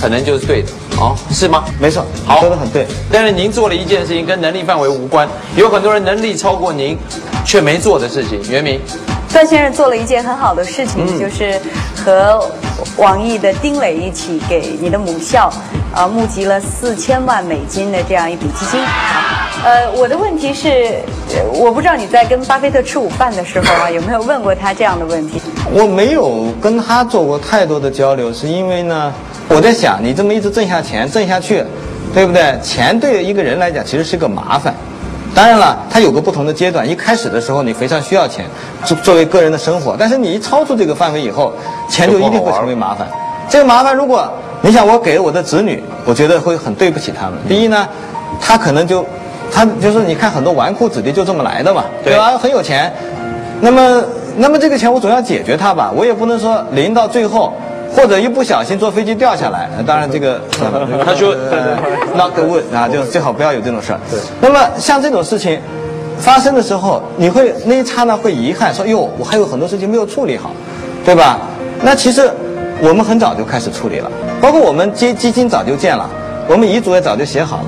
Speaker 2: 可能就是对的，哦，是吗？
Speaker 7: 没错，
Speaker 2: 好，
Speaker 7: 说的很对。
Speaker 2: 但是您做了一件事情跟能力范围无关，有很多人能力超过您，却没做的事情。袁明，
Speaker 3: 段先生做了一件很好的事情，就是和网易的丁磊一起给你的母校，啊、募集了四千万美金的这样一笔基金。呃，我的问题是，呃我不知道你在跟巴菲特吃午饭的时候啊，有没有问过他这样的问题？
Speaker 7: 我没有跟他做过太多的交流，是因为呢，我在想，你这么一直挣下钱，挣下去，对不对？钱对一个人来讲其实是个麻烦。当然了，它有个不同的阶段。一开始的时候，你非常需要钱，作作为个人的生活。但是你一超出这个范围以后，钱就一定会成为麻烦。这个麻烦，如果你想我给我的子女，我觉得会很对不起他们。第一呢，他可能就，他就是你看很多纨绔子弟就这么来的嘛，
Speaker 2: 对
Speaker 7: 对吧？很有钱，那么，那么这个钱我总要解决它吧，我也不能说临到最后，或者一不小心坐飞机掉下来。呃当然这个，
Speaker 2: 他说
Speaker 7: 呃 knock the wood 啊，就最好不要有这种事儿。那么像这种事情发生的时候，你会那一刹那会遗憾，说哟，我还有很多事情没有处理好，对吧？那其实我们很早就开始处理了，包括我们基基金早就建了，我们遗嘱也早就写好了。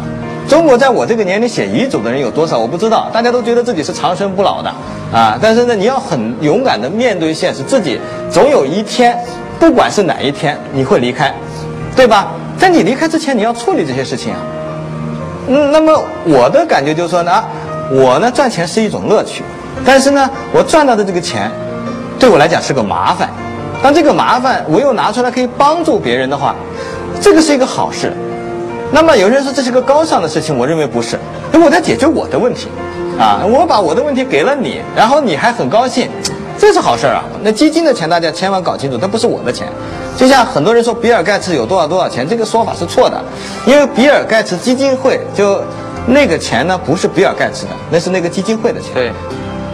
Speaker 7: 中国在我这个年龄写遗嘱的人有多少我不知道，大家都觉得自己是长生不老的啊。但是呢，你要很勇敢的面对现实，自己总有一天，不管是哪一天，你会离开，对吧？在你离开之前，你要处理这些事情啊。嗯，那么我的感觉就是说呢，我呢赚钱是一种乐趣，但是呢，我赚到的这个钱，对我来讲是个麻烦。当这个麻烦我又拿出来可以帮助别人的话，这个是一个好事。那么有人说这是个高尚的事情，我认为不是，因为我在解决我的问题，啊，我把我的问题给了你，然后你还很高兴，这是好事儿啊。那基金的钱大家千万搞清楚，它不是我的钱。就像很多人说比尔盖茨有多少多少钱，这个说法是错的，因为比尔盖茨基金会就那个钱呢不是比尔盖茨的，那是那个基金会的钱。
Speaker 2: 对，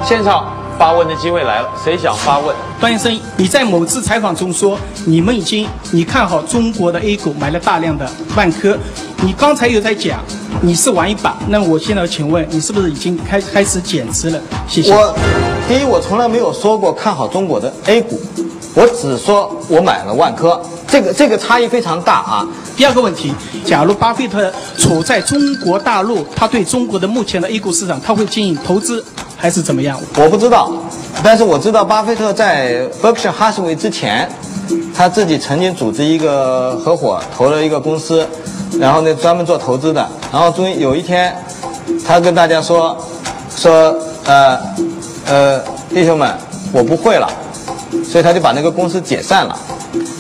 Speaker 2: 现场发问的机会来了，谁想发问？
Speaker 9: 段先生，你在某次采访中说，你们已经你看好中国的 A 股，买了大量的万科。你刚才有在讲你是玩一把，那我现在请问你是不是已经开开始减持了？谢谢。
Speaker 7: 我第一，我从来没有说过看好中国的 A 股，我只说我买了万科，这个这个差异非常大啊。
Speaker 9: 第二个问题，假如巴菲特处在中国大陆，他对中国的目前的 A 股市场，他会进行投资还是怎么样？
Speaker 7: 我不知道，但是我知道巴菲特在 Berkshire Hathaway 之前，他自己曾经组织一个合伙投了一个公司，然后呢专门做投资的，然后终于有一天，他跟大家说，说呃呃弟兄们，我不会了，所以他就把那个公司解散了。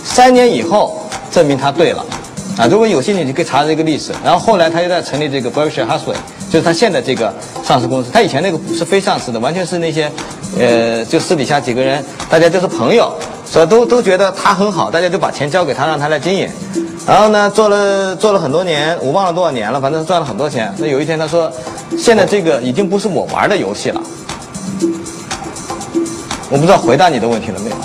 Speaker 7: 三年以后证明他对了。啊，如果有兴趣，你可以查这个历史。然后后来他又在成立这个 Berkshire Hathaway，就是他现在这个上市公司。他以前那个是非上市的，完全是那些，呃，就私底下几个人，大家就是朋友，所以都都觉得他很好，大家就把钱交给他，让他来经营。然后呢，做了做了很多年，我忘了多少年了，反正赚了很多钱。那有一天他说，现在这个已经不是我玩的游戏了。我不知道回答你的问题了没有？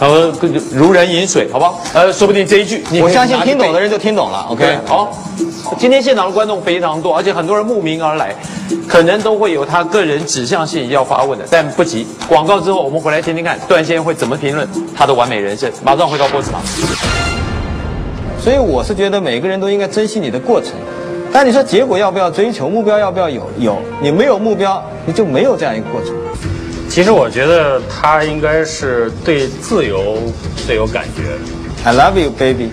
Speaker 2: 呃，如人饮水，好不好？呃，说不定这一句，
Speaker 7: 我相信听懂的人就听懂了。OK，，
Speaker 2: 好。今天现场的观众非常多，而且很多人慕名而来，可能都会有他个人指向性要发问的，但不急。广告之后，我们回来听听看段先生会怎么评论他的完美人生。马上回到波斯场。
Speaker 7: 所以我是觉得每个人都应该珍惜你的过程。但你说结果要不要追求，目标要不要有？有，你没有目标，你就没有这样一个过程。
Speaker 5: 其实我觉得他应该是对自由最有感觉。
Speaker 7: I love you, baby。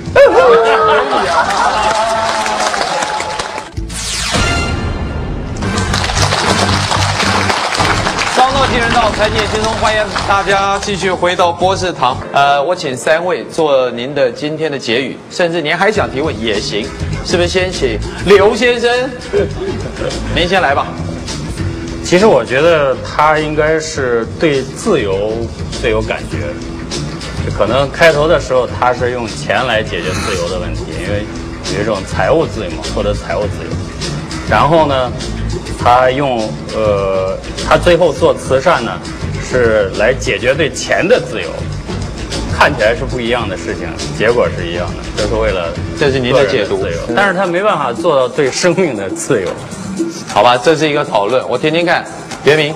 Speaker 2: 商道新人道财经轻松，欢迎大家继续回到波士堂。呃，我请三位做您的今天的结语，甚至您还想提问也行，是不是？先请刘先生，您先来吧。
Speaker 5: 其实我觉得他应该是对自由最有感觉，就可能开头的时候他是用钱来解决自由的问题，因为有一种财务自由嘛，获得财务自由。然后呢，他用呃，他最后做慈善呢，是来解决对钱的自由。看起来是不一样的事情，结果是一样的，这是为了
Speaker 2: 这是您的解读
Speaker 5: 但是他没办法做到对生命的自由。
Speaker 2: 好吧，这是一个讨论，我听听看。别名，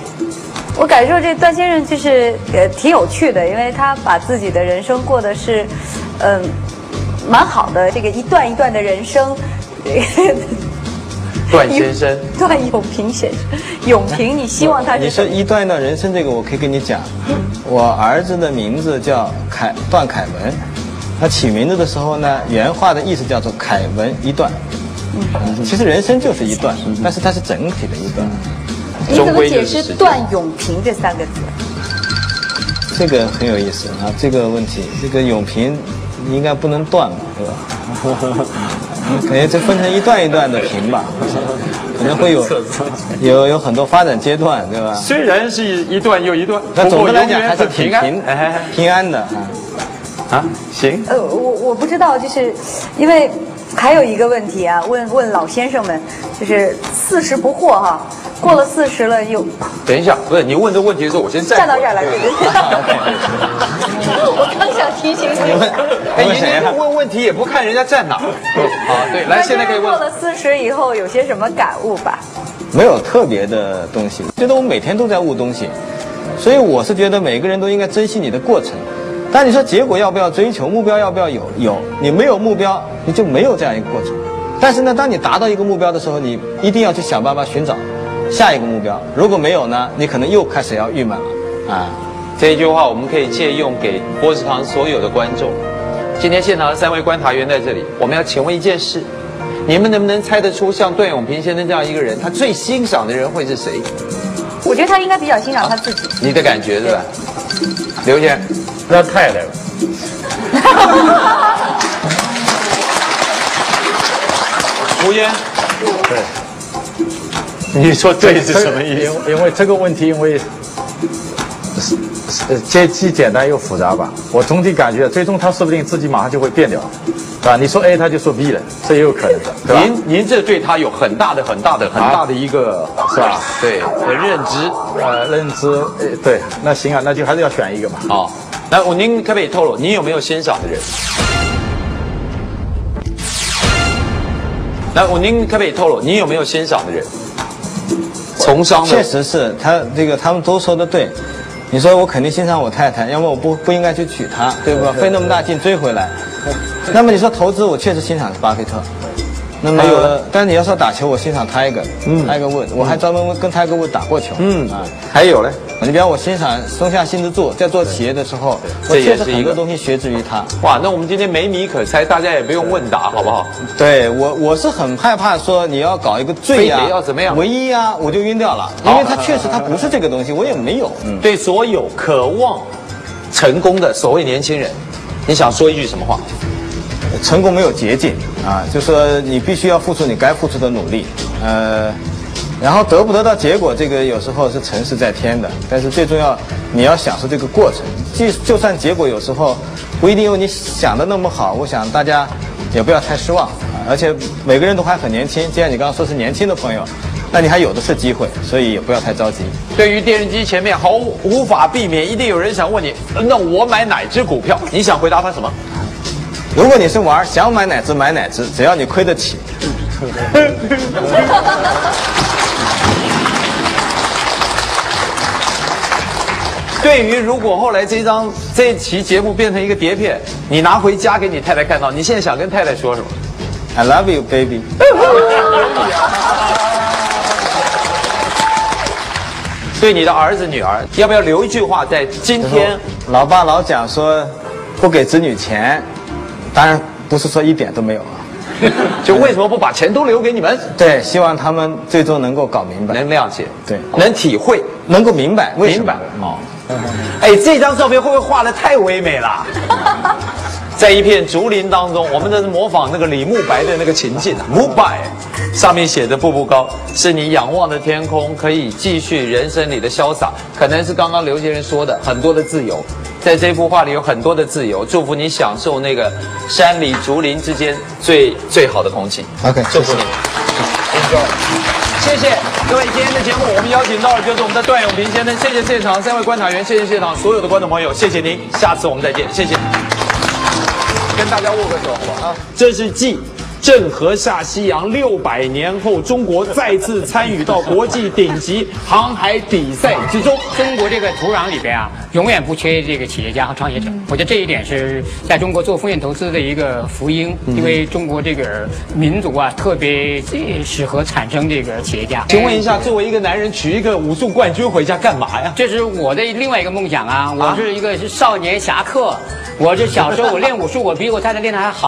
Speaker 3: 我感受这段先生就是呃挺有趣的，因为他把自己的人生过的是，嗯、蛮好的，这个一段一段的人生。
Speaker 2: 段先生，
Speaker 3: 段永平先生，永平，你希望他是
Speaker 7: 你说一段一段人生这个，我可以跟你讲，我儿子的名字叫凯段凯文，他起名字的时候呢，原话的意思叫做凯文一段。嗯其实人生就是一段，但是它是整体的一段。
Speaker 3: 你怎么解释段永平这三个字？
Speaker 7: 这个很有意思啊，这个问题，这个永平应该不能断嘛，对吧？感觉这分成一段一段的平吧，可能会有 有有很多发展阶段，对吧？
Speaker 2: 虽然是一段又一段，
Speaker 7: 但总的来讲还是挺
Speaker 2: 平安
Speaker 7: 平
Speaker 2: 哎
Speaker 7: 平安的啊。
Speaker 2: 啊，行，
Speaker 3: 呃，我我不知道，就是因为还有一个问题啊，问问老先生们，就是四十不惑哈，过了四十了又
Speaker 2: 等一下，不是你问这问题的时候，我先
Speaker 3: 站到这儿来，
Speaker 2: 对
Speaker 3: 对对 我刚想提醒你。
Speaker 2: 哎，你问问题也不看人家在哪儿。好，对，来，现在可以问。
Speaker 3: 过了四十以后有些什么感悟吧？
Speaker 7: 没有特别的东西，觉得我每天都在悟东西，所以我是觉得每个人都应该珍惜你的过程。但你说结果要不要追求，目标要不要有？有，你没有目标，你就没有这样一个过程。但是呢，当你达到一个目标的时候，你一定要去想办法寻找下一个目标。如果没有呢，你可能又开始要郁闷了啊。
Speaker 2: 这一句话我们可以借用给波士堂所有的观众。今天现场的三位观察员在这里，我们要请问一件事：你们能不能猜得出像段永平先生这样一个人，他最欣赏的人会是谁？
Speaker 3: 我觉得他应该比较欣赏他自己。
Speaker 2: 你的感觉是吧？刘先生，
Speaker 5: 他太太了。
Speaker 2: 胡烟，
Speaker 6: 对，
Speaker 2: 你说对是什么意思？
Speaker 6: 因因为这个问题，因为是是既既简单又复杂吧。我总体感觉，最终他说不定自己马上就会变掉，对吧？你说 A，他就说 B 了，这也有可能的，对吧？
Speaker 2: 您您这对他有很大的、很大的、很大的一个
Speaker 6: 是吧？
Speaker 2: 对的认知。
Speaker 6: 呃，认知，呃，对，那行啊，那就还是要选一个嘛。
Speaker 2: 好，那我您可不可以透露，您有没有欣赏的人？那我您可不可以透露，您有没有欣赏的人？从商的
Speaker 7: 确实是他这个他们都说的对。你说我肯定欣赏我太太，要么我不不应该去娶她，对吧？费那么大劲追回来。那么你说投资，我确实欣赏巴菲特。那么但你要说打球，我欣赏 Tiger，嗯，Tiger Wood，我还专门跟 Tiger Wood 打过球，
Speaker 2: 嗯
Speaker 7: 啊。
Speaker 2: 还有嘞，
Speaker 7: 你比方我欣赏松下幸之助，在做企业的时候，我
Speaker 2: 这也
Speaker 7: 确实
Speaker 2: 是一个
Speaker 7: 很多东西学之于他。
Speaker 2: 哇，那我们今天没米可猜，大家也不用问答，好不好？
Speaker 7: 对我，我是很害怕说你要搞一个最呀、
Speaker 2: 非得要怎么样
Speaker 7: 唯一啊、我就晕掉了，因为他确实他不是这个东西，我也没有。嗯，
Speaker 2: 对所有渴望成功的所谓年轻人，你想说一句什么话？
Speaker 7: 成功没有捷径啊，就说你必须要付出你该付出的努力，呃，然后得不得到结果，这个有时候是成事在天的，但是最重要你要享受这个过程。即就算结果有时候不一定有你想的那么好，我想大家也不要太失望啊。而且每个人都还很年轻，既然你刚刚说是年轻的朋友，那你还有的是机会，所以也不要太着急。
Speaker 2: 对于电视机前面毫无无法避免，一定有人想问你，那我买哪只股票？你想回答他什么？
Speaker 7: 如果你是玩儿想买哪只买哪只，只要你亏得起。
Speaker 2: 对于如果后来这张这期节目变成一个碟片，你拿回家给你太太看到，你现在想跟太太说什么
Speaker 7: ？I love you, baby。
Speaker 2: 对你的儿子女儿，要不要留一句话在今天？
Speaker 7: 老爸老讲说不给子女钱，当然不是说一点都没有啊。
Speaker 2: 就为什么不把钱都留给你们？
Speaker 7: 对，希望他们最终能够搞明白，
Speaker 2: 能谅解，
Speaker 7: 对，
Speaker 2: 能体会，
Speaker 7: 能够明白为什么
Speaker 2: 明白哦。哎，这张照片会不会画的太唯美了？在一片竹林当中，我们这是模仿那个李慕白的那个情境啊，慕白上面写的“步步高”，是你仰望的天空，可以继续人生里的潇洒，可能是刚刚刘先生说的很多的自由，在这幅画里有很多的自由，祝福你享受那个山里竹林之间最最好的空气。
Speaker 7: OK，
Speaker 2: 祝福你。谢谢各位，今天的节目我们邀请到的就是我们的段永平先生，谢谢现场三位观察员，谢谢现场所有的观众朋友，谢谢您，下次我们再见，谢谢。跟大家握个手，好不好？这是 G 郑和下西洋六百年后，中国再次参与到国际顶级航海比赛之中。
Speaker 10: 中国这个土壤里边啊，永远不缺这个企业家和创业者。我觉得这一点是在中国做风险投资的一个福音，因为中国这个民族啊，特别呃适合产生这个企业家。
Speaker 2: 请问一下，作为一个男人，娶一个武术冠军回家干嘛呀？
Speaker 10: 这是我的另外一个梦想啊！我是一个少年侠客，我这小时候我练武术，我比我太太练的还好。